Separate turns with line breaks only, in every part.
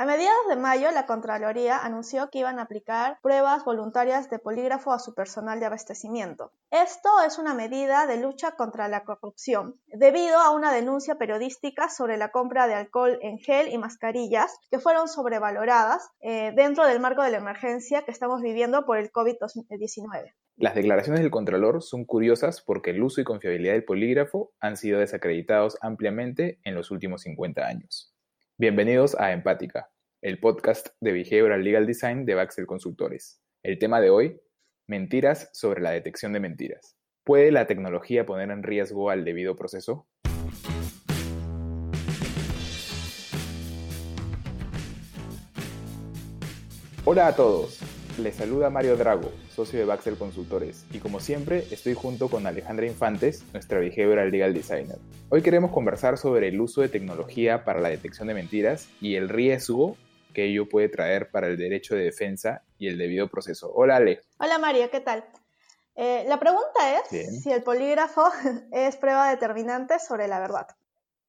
A mediados de mayo, la Contraloría anunció que iban a aplicar pruebas voluntarias de polígrafo a su personal de abastecimiento. Esto es una medida de lucha contra la corrupción, debido a una denuncia periodística sobre la compra de alcohol en gel y mascarillas que fueron sobrevaloradas eh, dentro del marco de la emergencia que estamos viviendo por el COVID-19.
Las declaraciones del Contralor son curiosas porque el uso y confiabilidad del polígrafo han sido desacreditados ampliamente en los últimos 50 años. Bienvenidos a Empática, el podcast de Behavioral Legal Design de Baxter Consultores. El tema de hoy, mentiras sobre la detección de mentiras. ¿Puede la tecnología poner en riesgo al debido proceso? Hola a todos, les saluda Mario Drago, socio de Baxter Consultores, y como siempre estoy junto con Alejandra Infantes, nuestra behavioral legal designer. Hoy queremos conversar sobre el uso de tecnología para la detección de mentiras y el riesgo que ello puede traer para el derecho de defensa y el debido proceso. Hola Ale.
Hola Mario, ¿qué tal? Eh, la pregunta es si el polígrafo es prueba determinante sobre la verdad.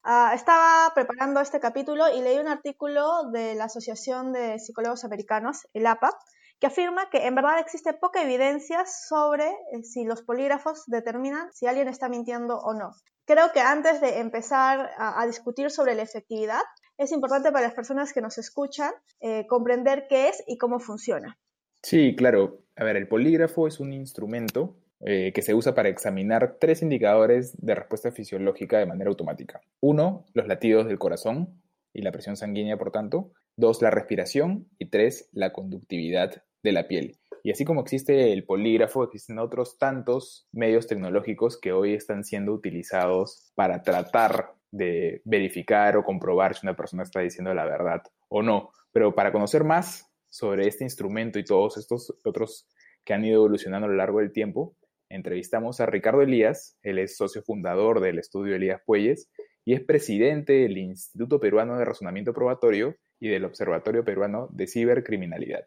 Ah, estaba preparando este capítulo y leí un artículo de la Asociación de Psicólogos Americanos, el APA, que afirma que en verdad existe poca evidencia sobre eh, si los polígrafos determinan si alguien está mintiendo o no. Creo que antes de empezar a, discutir sobre la efectividad, es importante para las personas que nos escuchan eh, comprender qué es y cómo funciona.
Sí, claro. A ver, el polígrafo es un instrumento eh, que se usa para examinar tres indicadores de respuesta fisiológica de manera automática. Uno, los latidos del corazón y la presión sanguínea, por tanto. Dos, la respiración. Y tres, la conductividad de la piel. Y así como existe el polígrafo, existen otros tantos medios tecnológicos que hoy están siendo utilizados para tratar de verificar o comprobar si una persona está diciendo la verdad o no. Pero para conocer más sobre este instrumento y todos estos otros que han ido evolucionando a lo largo del tiempo, entrevistamos a Ricardo Elías, él es socio fundador del estudio Elías Puelles y es presidente del Instituto Peruano de Razonamiento Probatorio y del Observatorio Peruano de Cibercriminalidad.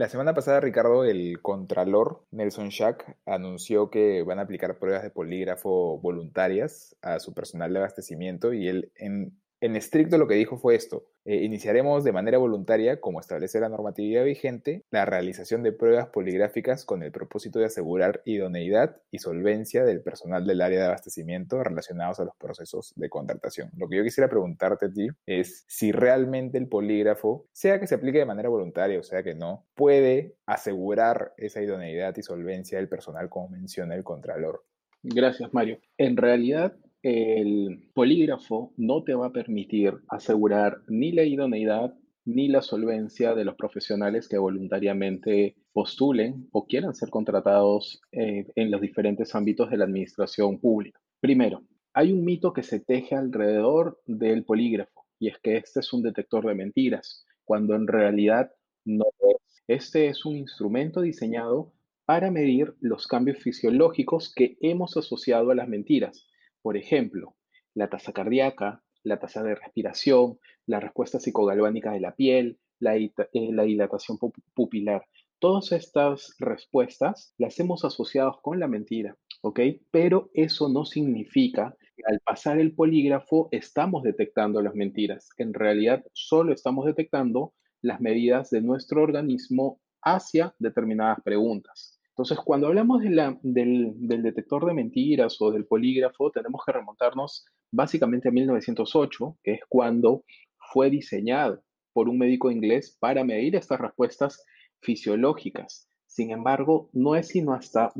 La semana pasada, Ricardo, el contralor Nelson Schack anunció que van a aplicar pruebas de polígrafo voluntarias a su personal de abastecimiento y él en en estricto lo que dijo fue esto. Eh, iniciaremos de manera voluntaria, como establece la normatividad vigente, la realización de pruebas poligráficas con el propósito de asegurar idoneidad y solvencia del personal del área de abastecimiento relacionados a los procesos de contratación. Lo que yo quisiera preguntarte a ti es si realmente el polígrafo, sea que se aplique de manera voluntaria o sea que no, puede asegurar esa idoneidad y solvencia del personal como menciona el Contralor.
Gracias, Mario. En realidad, el polígrafo no te va a permitir asegurar ni la idoneidad ni la solvencia de los profesionales que voluntariamente postulen o quieran ser contratados eh, en los diferentes ámbitos de la administración pública. Primero, hay un mito que se teje alrededor del polígrafo y es que este es un detector de mentiras, cuando en realidad no es. Este es un instrumento diseñado para medir los cambios fisiológicos que hemos asociado a las mentiras por ejemplo, la tasa cardíaca, la tasa de respiración, la respuesta psicogalvánica de la piel, la, eh, dilatación pupilar. Todas estas respuestas las hemos asociado con la mentira, ¿ok? Pero eso no significa que al pasar el polígrafo estamos detectando las mentiras. En realidad solo estamos detectando las medidas de nuestro organismo hacia determinadas preguntas. Entonces, cuando hablamos del, detector de mentiras o del polígrafo, tenemos que remontarnos básicamente a 1908, que es cuando fue diseñado por un médico inglés para medir estas respuestas fisiológicas. Sin embargo, no es sino hasta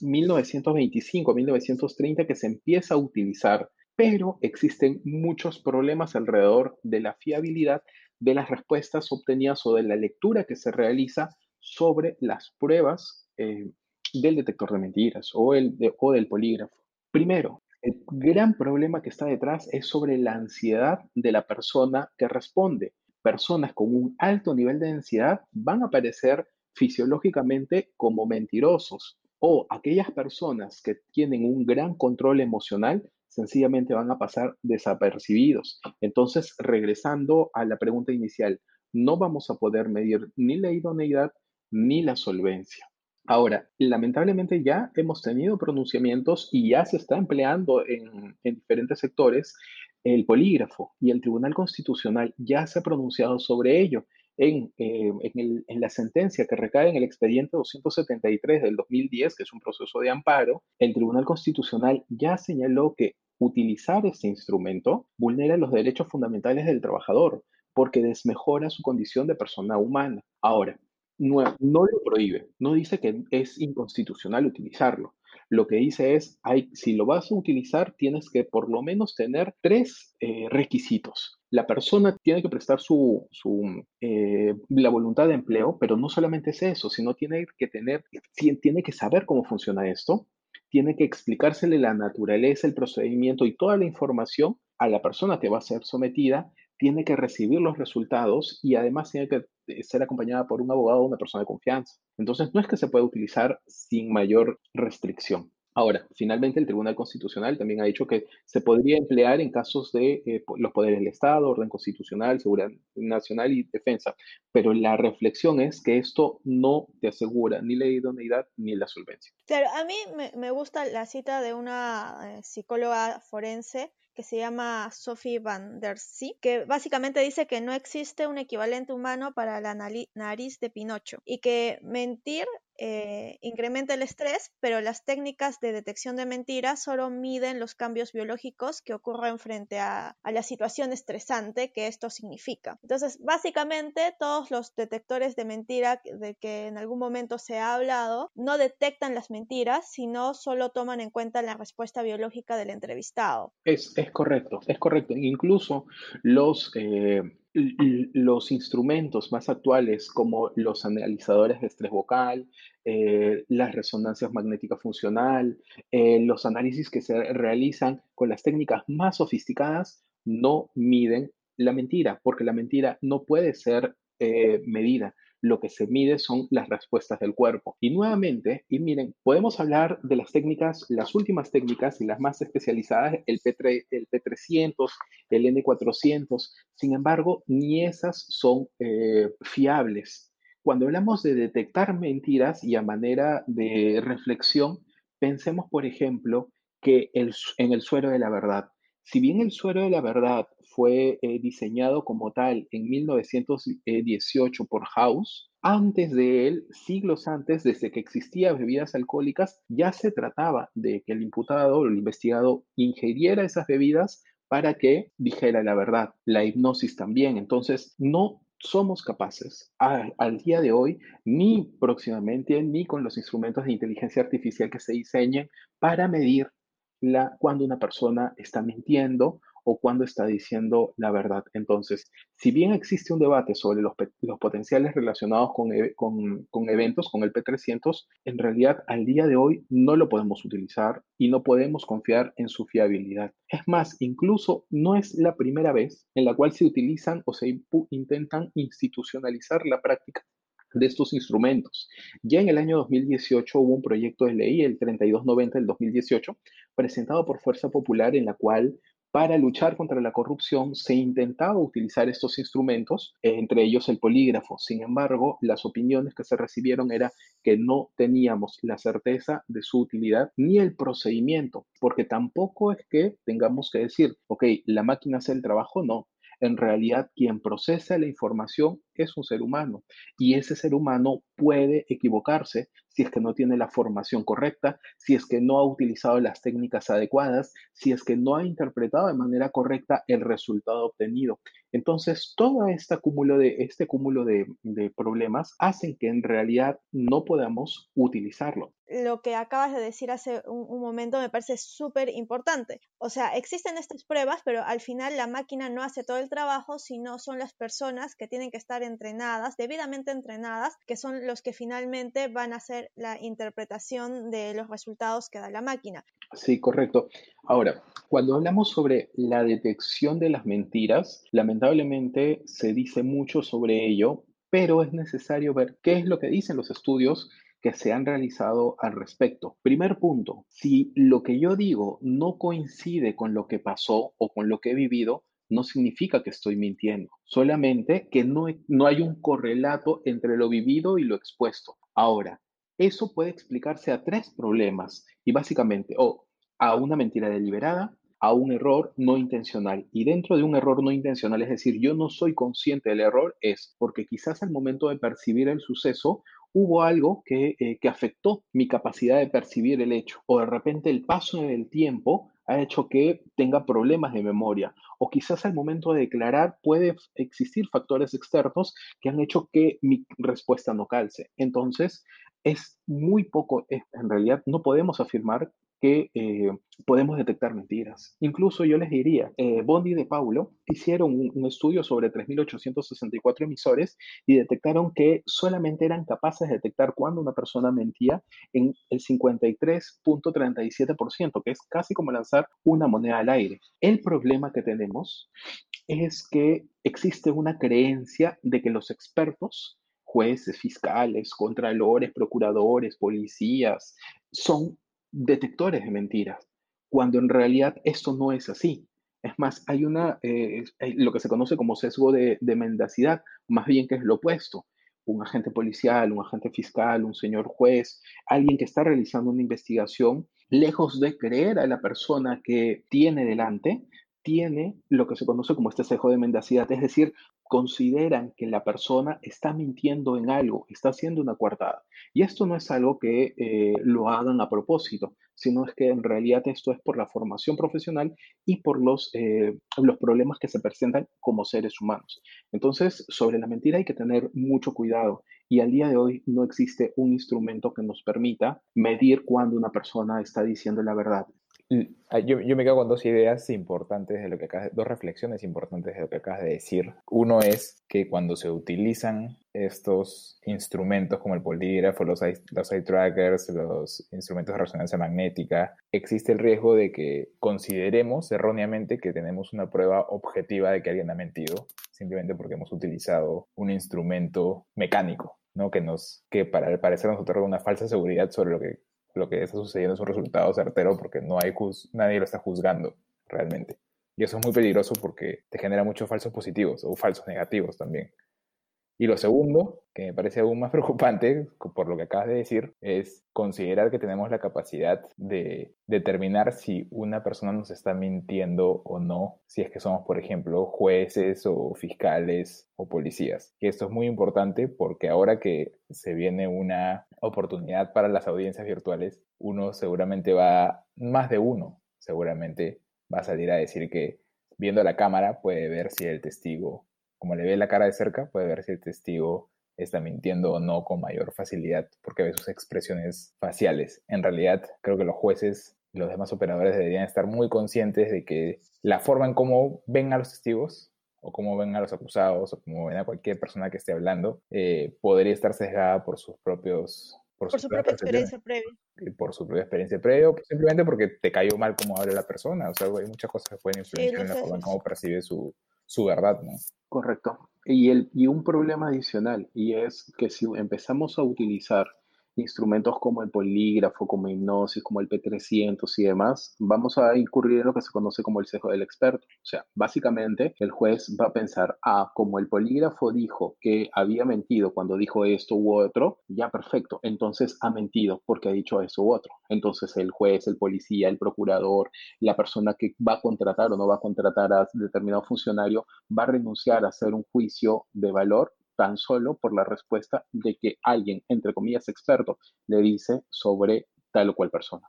1925, 1930 que se empieza a utilizar, pero existen muchos problemas alrededor de la fiabilidad de las respuestas obtenidas o de la lectura que se realiza sobre las pruebas eh, del detector de mentiras o, el o del polígrafo. Primero, el gran problema que está detrás es sobre la ansiedad de la persona que responde. Personas con un alto nivel de ansiedad van a aparecer fisiológicamente como mentirosos o aquellas personas que tienen un gran control emocional sencillamente van a pasar desapercibidos. Entonces, regresando a la pregunta inicial, no vamos a poder medir ni la idoneidad ni la solvencia. Ahora, lamentablemente ya hemos tenido pronunciamientos y ya se está empleando en, diferentes sectores el polígrafo y el Tribunal Constitucional ya se ha pronunciado sobre ello en, eh, en, la sentencia que recae en el expediente 273 del 2010, que es un proceso de amparo, el Tribunal Constitucional ya señaló que utilizar este instrumento vulnera los derechos fundamentales del trabajador porque desmejora su condición de persona humana. Ahora, no, lo prohíbe, no dice que es inconstitucional utilizarlo, lo que dice es, hay, si lo vas a utilizar, tienes que por lo menos tener tres eh, requisitos. La persona tiene que prestar su, eh, la voluntad de empleo, pero no solamente es eso, sino tiene que tener, tiene que saber cómo funciona esto, tiene que explicársele la naturaleza, el procedimiento y toda la información a la persona que va a ser sometida tiene que recibir los resultados y además tiene que eh, ser acompañada por un abogado o una persona de confianza. Entonces, no es que se pueda utilizar sin mayor restricción. Ahora, finalmente el Tribunal Constitucional también ha dicho que se podría emplear en casos de eh, los poderes del Estado, orden constitucional, seguridad nacional y defensa, pero la reflexión es que esto no te asegura ni la idoneidad ni la solvencia.
Claro, a mí me, gusta la cita de una eh, psicóloga forense que se llama Sophie van der Zee, que básicamente dice que no existe un equivalente humano para la nariz de Pinocho y que mentir eh, incrementa el estrés, pero las técnicas de detección de mentiras solo miden los cambios biológicos que ocurren frente a, la situación estresante que esto significa. Entonces, básicamente, todos los detectores de mentira de que en algún momento se ha hablado no detectan las mentiras, sino solo toman en cuenta la respuesta biológica del entrevistado.
Correcto, es correcto. Incluso los... Eh, los instrumentos más actuales como los analizadores de estrés vocal, eh, las resonancias magnéticas funcional, eh, los análisis que se realizan con las técnicas más sofisticadas no miden la mentira, porque la mentira no puede ser eh, medida lo que se mide son las respuestas del cuerpo. Y nuevamente, y miren, podemos hablar de las técnicas, las últimas técnicas y las más especializadas, el, P3, el P300, el N400, sin embargo, ni esas son eh, fiables. Cuando hablamos de detectar mentiras y a manera de reflexión, pensemos, por ejemplo, que el, en el suero de la verdad. Si bien el suero de la verdad fue eh, diseñado como tal en 1918 por House. Antes de él, siglos antes, desde que existían bebidas alcohólicas, ya se trataba de que el imputado o el investigado ingiriera esas bebidas para que dijera la verdad. La hipnosis también. Entonces, no somos capaces al día de hoy, ni próximamente, ni con los instrumentos de inteligencia artificial que se diseñen para medir la, cuando una persona está mintiendo o cuando está diciendo la verdad. Entonces, si bien existe un debate sobre los, potenciales relacionados con, con, eventos, con el P300, en realidad al día de hoy no lo podemos utilizar y no podemos confiar en su fiabilidad. Es más, incluso no es la primera vez en la cual se utilizan o se intentan institucionalizar la práctica de estos instrumentos. Ya en el año 2018 hubo un proyecto de ley, el 3290 del 2018, presentado por Fuerza Popular, en la cual para luchar contra la corrupción se intentaba utilizar estos instrumentos, entre ellos el polígrafo. Sin embargo, las opiniones que se recibieron era que no teníamos la certeza de su utilidad ni el procedimiento, porque tampoco es que tengamos que decir, ok, la máquina hace el trabajo, no. En realidad, quien procesa la información es un ser humano y ese ser humano puede equivocarse si es que no tiene la formación correcta, si es que no ha utilizado las técnicas adecuadas, si es que no ha interpretado de manera correcta el resultado obtenido. Entonces, todo este cúmulo de, este cúmulo de, problemas hacen que en realidad no podamos utilizarlo.
Lo que acabas de decir hace un, momento me parece súper importante. O sea, existen estas pruebas, pero al final la máquina no hace todo el trabajo, sino son las personas que tienen que estar entrenadas, debidamente entrenadas, que son los que finalmente van a hacer la interpretación de los resultados que da la máquina.
Sí, correcto. Ahora, cuando hablamos sobre la detección de las mentiras, lamentablemente se dice mucho sobre ello, pero es necesario ver qué es lo que dicen los estudios que se han realizado al respecto. Primer punto, si lo que yo digo no coincide con lo que pasó o con lo que he vivido, no significa que estoy mintiendo, solamente que no, no hay un correlato entre lo vivido y lo expuesto. Ahora, eso puede explicarse a tres problemas y básicamente o a una mentira deliberada, a un error no intencional. Y dentro de un error no intencional, es decir, yo no soy consciente del error, es porque quizás al momento de percibir el suceso hubo algo que, eh, que afectó mi capacidad de percibir el hecho. O de repente el paso del tiempo ha hecho que tenga problemas de memoria. O quizás al momento de declarar puede existir factores externos que han hecho que mi respuesta no calce. Entonces, es muy poco, en realidad no podemos afirmar que eh, podemos detectar mentiras. Incluso yo les diría, eh, Bondi de Paulo hicieron un, estudio sobre 3.864 emisores y detectaron que solamente eran capaces de detectar cuando una persona mentía en el 53.37%, que es casi como lanzar una moneda al aire. El problema que tenemos es que existe una creencia de que los expertos jueces, fiscales, contralores, procuradores, policías, son detectores de mentiras, cuando en realidad esto no es así. Es más, hay una, eh, lo que se conoce como sesgo de, de mendacidad, más bien que es lo opuesto. Un agente policial, un agente fiscal, un señor juez, alguien que está realizando una investigación, lejos de creer a la persona que tiene delante, tiene lo que se conoce como este sesgo de mendacidad, es decir, consideran que la persona está mintiendo en algo, está haciendo una coartada. Y esto no es algo que eh, lo hagan a propósito, sino es que en realidad esto es por la formación profesional y por los, eh, los problemas que se presentan como seres humanos. Entonces, sobre la mentira hay que tener mucho cuidado y al día de hoy no existe un instrumento que nos permita medir cuando una persona está diciendo la verdad.
Ah, yo, me quedo con dos ideas importantes de lo que acabas, dos reflexiones importantes de lo que acabas de decir. Uno es que cuando se utilizan estos instrumentos como el polígrafo, los eye, los eye trackers, los instrumentos de resonancia magnética, existe el riesgo de que consideremos erróneamente que tenemos una prueba objetiva de que alguien ha mentido, simplemente porque hemos utilizado un instrumento mecánico. ¿no? que, nos, que para el parecer nos otorga una falsa seguridad sobre lo que lo que está sucediendo es un resultado certero porque no hay nadie lo está juzgando realmente. Y eso es muy peligroso porque te genera muchos falsos positivos o falsos negativos también. Y lo segundo, que me parece aún más preocupante por lo que acabas de decir, es considerar que tenemos la capacidad de determinar si una persona nos está mintiendo o no, si es que somos, por ejemplo, jueces o fiscales o policías. Y esto es muy importante porque ahora que se viene una oportunidad para las audiencias virtuales, uno seguramente va, más de uno seguramente va a salir a decir que viendo la cámara puede ver si el testigo como le ve la cara de cerca, puede ver si el testigo está mintiendo o no con mayor facilidad, porque ve sus expresiones faciales. En realidad, creo que los jueces y los demás operadores deberían estar muy conscientes de que la forma en cómo ven a los testigos, o cómo ven a los acusados, o cómo ven a cualquier persona que esté hablando, eh, podría estar sesgada por sus propios
por, su propia experiencia previa.
Por su propia experiencia previa, o simplemente porque te cayó mal cómo habla la persona. O sea, hay muchas cosas que pueden influenciar en la forma en cómo percibe su, su verdad, ¿no?
Correcto. Y, el, y un problema adicional, y es que si empezamos a utilizar instrumentos como el polígrafo, como hipnosis, como el P300 y demás, vamos a incurrir en lo que se conoce como el sesgo del experto. O sea, básicamente el juez va a pensar, ah, como el polígrafo dijo que había mentido cuando dijo esto u otro, ya perfecto, entonces ha mentido porque ha dicho eso u otro. Entonces el juez, el policía, el procurador, la persona que va a contratar o no va a contratar a determinado funcionario, va a renunciar a hacer un juicio de valor tan solo por la respuesta de que alguien, entre comillas, experto, le dice sobre tal o cual persona.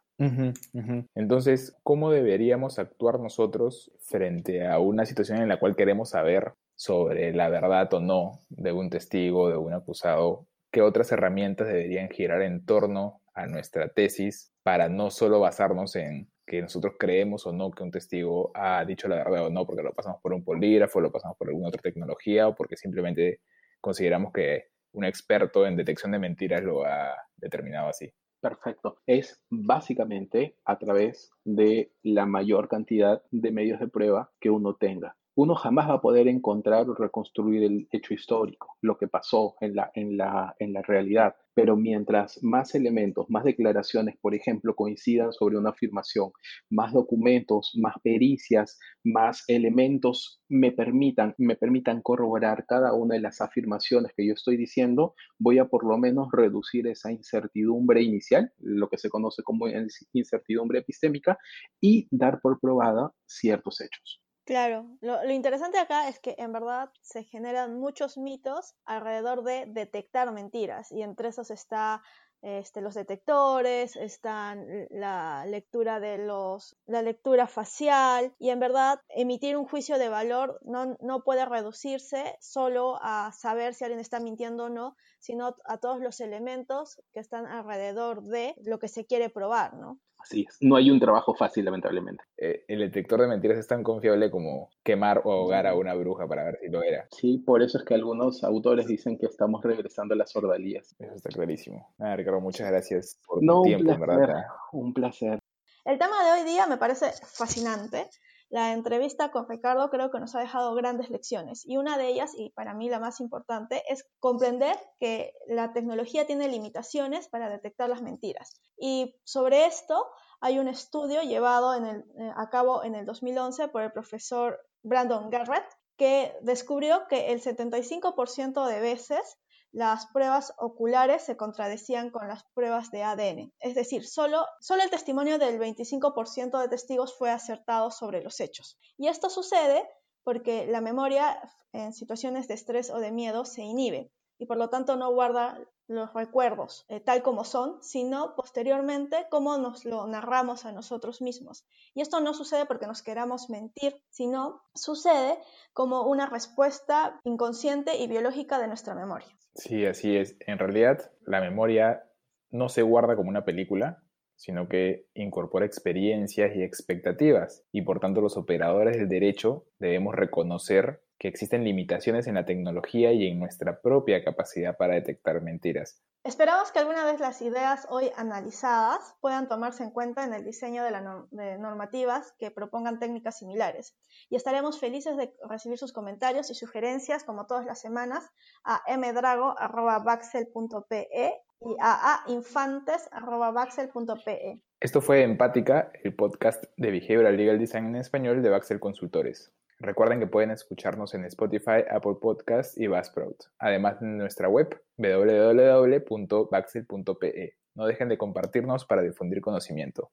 Entonces, ¿cómo deberíamos actuar nosotros frente a una situación en la cual queremos saber sobre la verdad o no de un testigo, de un acusado? ¿Qué otras herramientas deberían girar en torno a nuestra tesis para no solo basarnos en que nosotros creemos o no que un testigo ha dicho la verdad o no, porque lo pasamos por un polígrafo, lo pasamos por alguna otra tecnología o porque simplemente consideramos que un experto en detección de mentiras lo ha determinado así.
Perfecto. Es básicamente a través de la mayor cantidad de medios de prueba que uno tenga. Uno jamás va a poder encontrar o reconstruir el hecho histórico, lo que pasó en la, en la, en la realidad. Pero mientras más elementos, más declaraciones, por ejemplo, coincidan sobre una afirmación, más documentos, más pericias, más elementos me permitan, me permitan corroborar cada una de las afirmaciones que yo estoy diciendo, voy a por lo menos reducir esa incertidumbre inicial, lo que se conoce como incertidumbre epistémica, y dar por probada ciertos hechos.
Claro, lo, interesante acá es que en verdad se generan muchos mitos alrededor de detectar mentiras y entre esos está este, los detectores, están la lectura de los, la lectura facial y en verdad emitir un juicio de valor no, no puede reducirse solo a saber si alguien está mintiendo o no, sino a todos los elementos que están alrededor de lo que se quiere probar, ¿no?
Así es. No hay un trabajo fácil, lamentablemente.
Eh, el detector de mentiras es tan confiable como quemar o ahogar a una bruja para ver si lo era.
Sí, por eso es que algunos autores dicen que estamos regresando a las ordalías.
Eso está clarísimo. Nada, Ricardo, muchas gracias por tu tiempo, verdad.
Un placer.
El tema de hoy día me parece fascinante la entrevista con Ricardo creo que nos ha dejado grandes lecciones y una de ellas, y para mí la más importante, es comprender que la tecnología tiene limitaciones para detectar las mentiras. Y sobre esto hay un estudio llevado eh, a cabo en el 2011 por el profesor Brandon Garrett que descubrió que el 75% de veces las pruebas oculares se contradecían con las pruebas de ADN. Es decir, solo, solo el testimonio del 25% de testigos fue acertado sobre los hechos. Y esto sucede porque la memoria en situaciones de estrés o de miedo se inhibe y por lo tanto no guarda los recuerdos eh, tal como son, sino posteriormente cómo nos lo narramos a nosotros mismos. Y esto no sucede porque nos queramos mentir, sino sucede como una respuesta inconsciente y biológica de nuestra memoria.
Sí, así es. En realidad, la memoria no se guarda como una película, sino que incorpora experiencias y expectativas. Y por tanto, los operadores del derecho debemos reconocer que existen limitaciones en la tecnología y en nuestra propia capacidad para detectar mentiras.
Esperamos que alguna vez las ideas hoy analizadas puedan tomarse en cuenta en el diseño de, las normativas que propongan técnicas similares y estaremos felices de recibir sus comentarios y sugerencias como todas las semanas a mdrago.baxel.pe y a ainfantes.baxel.pe.
Esto fue Empática, el podcast de Behavioral Legal Design en español de Baxel Consultores. Recuerden que pueden escucharnos en Spotify, Apple Podcasts y Buzzsprout, además en nuestra web www.baxel.pe. No dejen de compartirnos para difundir conocimiento.